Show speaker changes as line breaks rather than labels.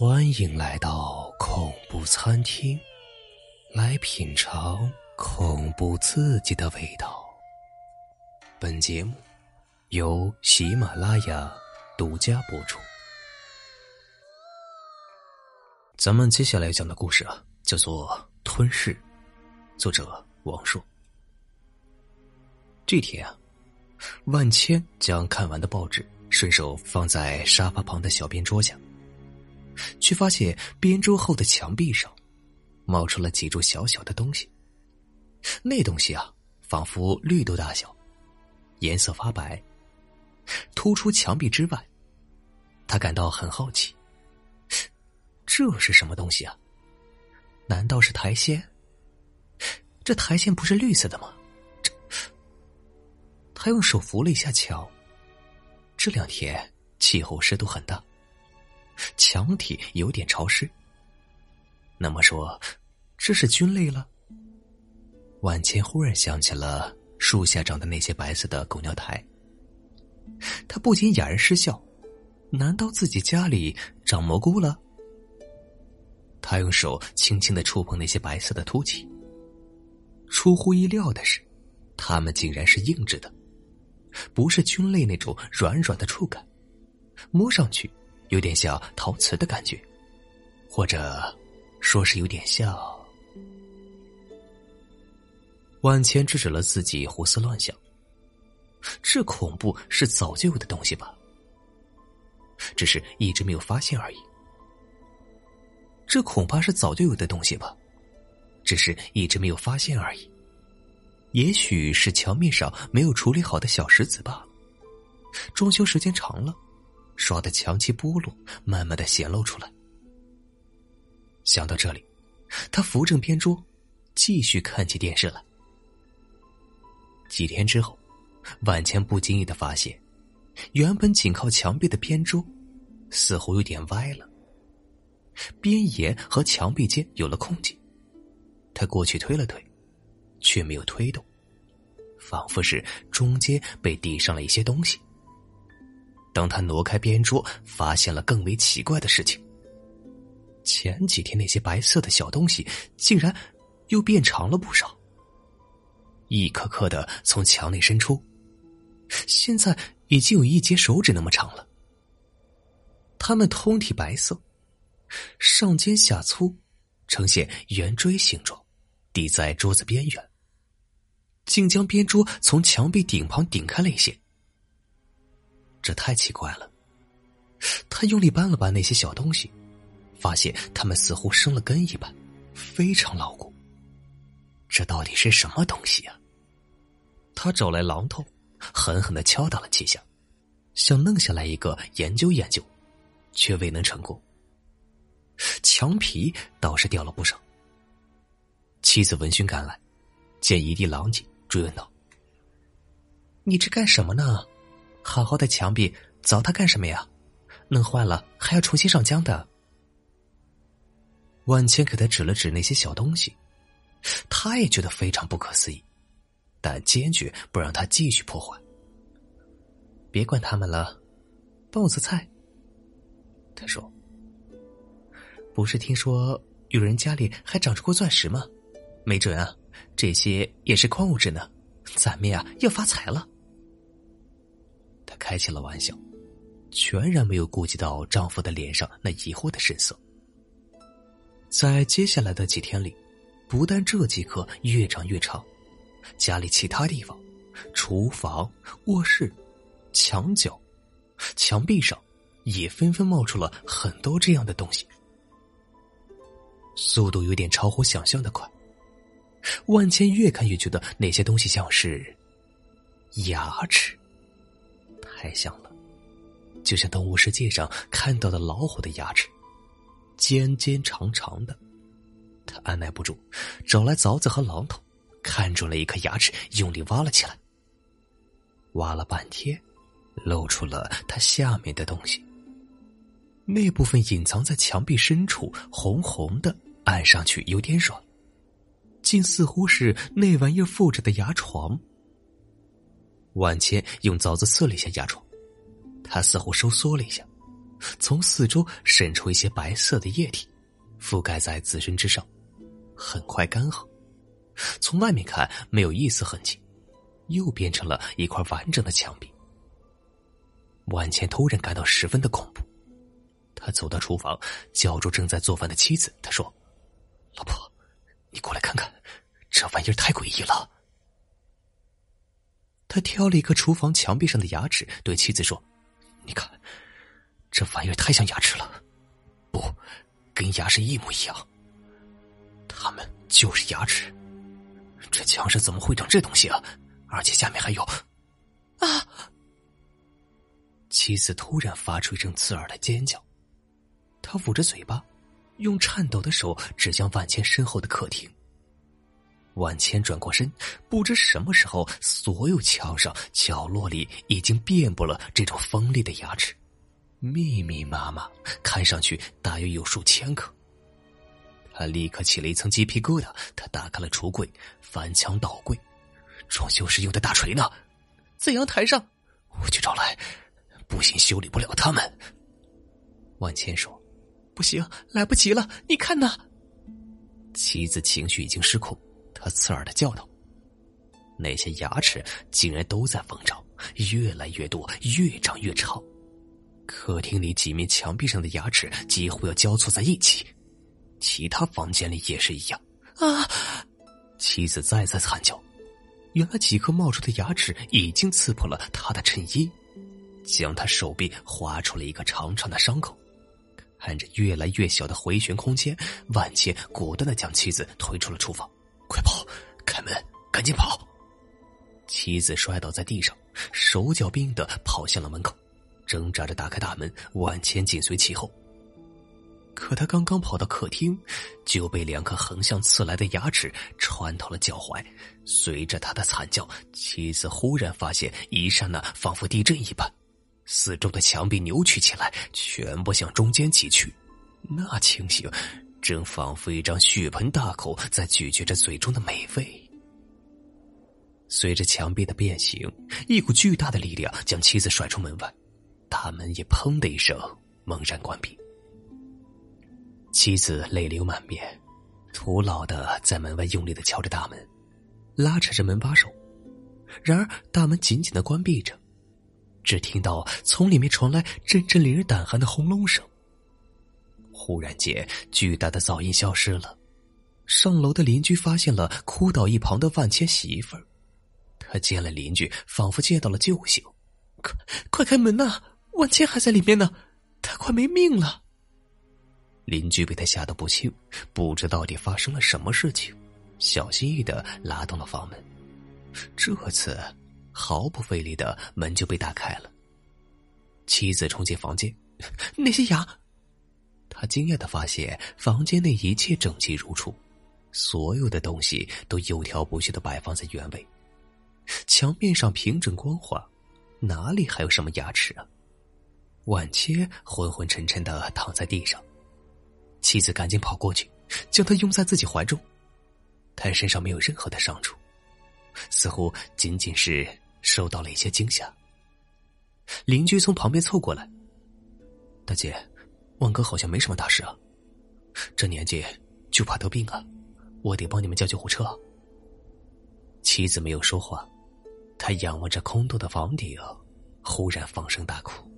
欢迎来到恐怖餐厅，来品尝恐怖刺激的味道。本节目由喜马拉雅独家播出。咱们接下来讲的故事啊，叫做《吞噬》，作者王硕。这天啊，万千将看完的报纸顺手放在沙发旁的小便桌下。却发现边桌后的墙壁上，冒出了几株小小的东西。那东西啊，仿佛绿豆大小，颜色发白，突出墙壁之外。他感到很好奇，这是什么东西啊？难道是苔藓？这苔藓不是绿色的吗？这……他用手扶了一下墙。这两天气候湿度很大。墙体有点潮湿。那么说，这是菌类了。万千忽然想起了树下长的那些白色的狗尿苔，他不禁哑然失笑：难道自己家里长蘑菇了？他用手轻轻的触碰那些白色的凸起，出乎意料的是，它们竟然是硬质的，不是菌类那种软软的触感，摸上去。有点像陶瓷的感觉，或者说是有点像。万千制止了自己胡思乱想，这恐怖是早就有的东西吧？只是一直没有发现而已。这恐怕是早就有的东西吧？只是一直没有发现而已。也许是墙面上没有处理好的小石子罢了。装修时间长了。刷的墙漆剥落，慢慢的显露出来。想到这里，他扶正边桌，继续看起电视来。几天之后，万千不经意的发现，原本紧靠墙壁的边桌，似乎有点歪了。边沿和墙壁间有了空隙，他过去推了推，却没有推动，仿佛是中间被抵上了一些东西。当他挪开边桌，发现了更为奇怪的事情。前几天那些白色的小东西，竟然又变长了不少，一颗颗的从墙内伸出，现在已经有一截手指那么长了。它们通体白色，上尖下粗，呈现圆锥形状，抵在桌子边缘，竟将边桌从墙壁顶旁顶开了一些。这太奇怪了。他用力搬了搬那些小东西，发现它们似乎生了根一般，非常牢固。这到底是什么东西呀？他找来榔头，狠狠的敲打了几下，想弄下来一个研究研究，却未能成功。墙皮倒是掉了不少。妻子闻讯赶来，见一地狼藉，追问道：“你这干什么呢？”好好的墙壁凿它干什么呀？弄坏了还要重新上浆的。万千给他指了指那些小东西，他也觉得非常不可思议，但坚决不让他继续破坏。别管他们了，帮我做菜。他说：“不是听说有人家里还长出过钻石吗？没准啊，这些也是矿物质呢，咱们呀要发财了。”她开起了玩笑，全然没有顾及到丈夫的脸上那疑惑的神色。在接下来的几天里，不但这几颗越长越长，家里其他地方，厨房、卧室、墙角、墙壁上，也纷纷冒出了很多这样的东西，速度有点超乎想象的快。万千越看越觉得那些东西像是牙齿。太像了，就像动物世界上看到的老虎的牙齿，尖尖长长的。他按耐不住，找来凿子和榔头，看准了一颗牙齿，用力挖了起来。挖了半天，露出了它下面的东西。那部分隐藏在墙壁深处，红红的，按上去有点软，竟似乎是那玩意儿附着的牙床。万千用凿子刺了一下牙床，它似乎收缩了一下，从四周渗出一些白色的液体，覆盖在自身之上，很快干涸。从外面看没有一丝痕迹，又变成了一块完整的墙壁。万茜突然感到十分的恐怖，他走到厨房，叫住正在做饭的妻子，他说：“老婆，你过来看看，这玩意儿太诡异了。”他挑了一个厨房墙壁上的牙齿，对妻子说：“你看，这玩意儿太像牙齿了，不，跟牙齿一模一样。他们就是牙齿。这墙上怎么会长这东西啊？而且下面还有……啊！”妻子突然发出一声刺耳的尖叫，他捂着嘴巴，用颤抖的手指向万千身后的客厅。万千转过身，不知什么时候，所有墙上、角落里已经遍布了这种锋利的牙齿，密密麻麻，看上去大约有数千颗。他立刻起了一层鸡皮疙瘩。他打开了橱柜，翻墙倒柜，装修时用的大锤呢，在阳台上。我去找来，不行，修理不了他们。万千说：“不行，来不及了，你看呐。”妻子情绪已经失控。他刺耳的叫道：“那些牙齿竟然都在疯长，越来越多，越长越长。客厅里几面墙壁上的牙齿几乎要交错在一起，其他房间里也是一样。”啊！妻子再次惨叫。原来几颗冒出的牙齿已经刺破了他的衬衣，将他手臂划出了一个长长的伤口。看着越来越小的回旋空间，万茜果断的将妻子推出了厨房。快跑！开门，赶紧跑！妻子摔倒在地上，手脚冰的跑向了门口，挣扎着打开大门，万千紧随其后。可他刚刚跑到客厅，就被两颗横向刺来的牙齿穿透了脚踝。随着他的惨叫，妻子忽然发现，一刹那仿佛地震一般，四周的墙壁扭曲起来，全部向中间挤去。那情形……正仿佛一张血盆大口在咀嚼着嘴中的美味。随着墙壁的变形，一股巨大的力量将妻子甩出门外，大门也砰的一声猛然关闭。妻子泪流满面，徒劳的在门外用力的敲着大门，拉扯着门把手。然而大门紧紧的关闭着，只听到从里面传来阵阵令人胆寒的轰隆声。忽然间，巨大的噪音消失了。上楼的邻居发现了哭倒一旁的万千媳妇儿，他见了邻居，仿佛见到了救星。快，快开门呐！万千还在里面呢，他快没命了。邻居被他吓得不轻，不知到底发生了什么事情，小心翼翼的拉动了房门。这次，毫不费力的门就被打开了。妻子冲进房间，那些牙。他惊讶的发现，房间内一切整齐如初，所有的东西都有条不紊的摆放在原位，墙面上平整光滑，哪里还有什么牙齿啊？晚切昏昏沉沉的躺在地上，妻子赶紧跑过去，将他拥在自己怀中，他身上没有任何的伤处，似乎仅仅是受到了一些惊吓。邻居从旁边凑过来，大姐。万哥好像没什么大事啊，这年纪就怕得病啊，我得帮你们叫救护车。妻子没有说话，她仰望着空洞的房顶，忽然放声大哭。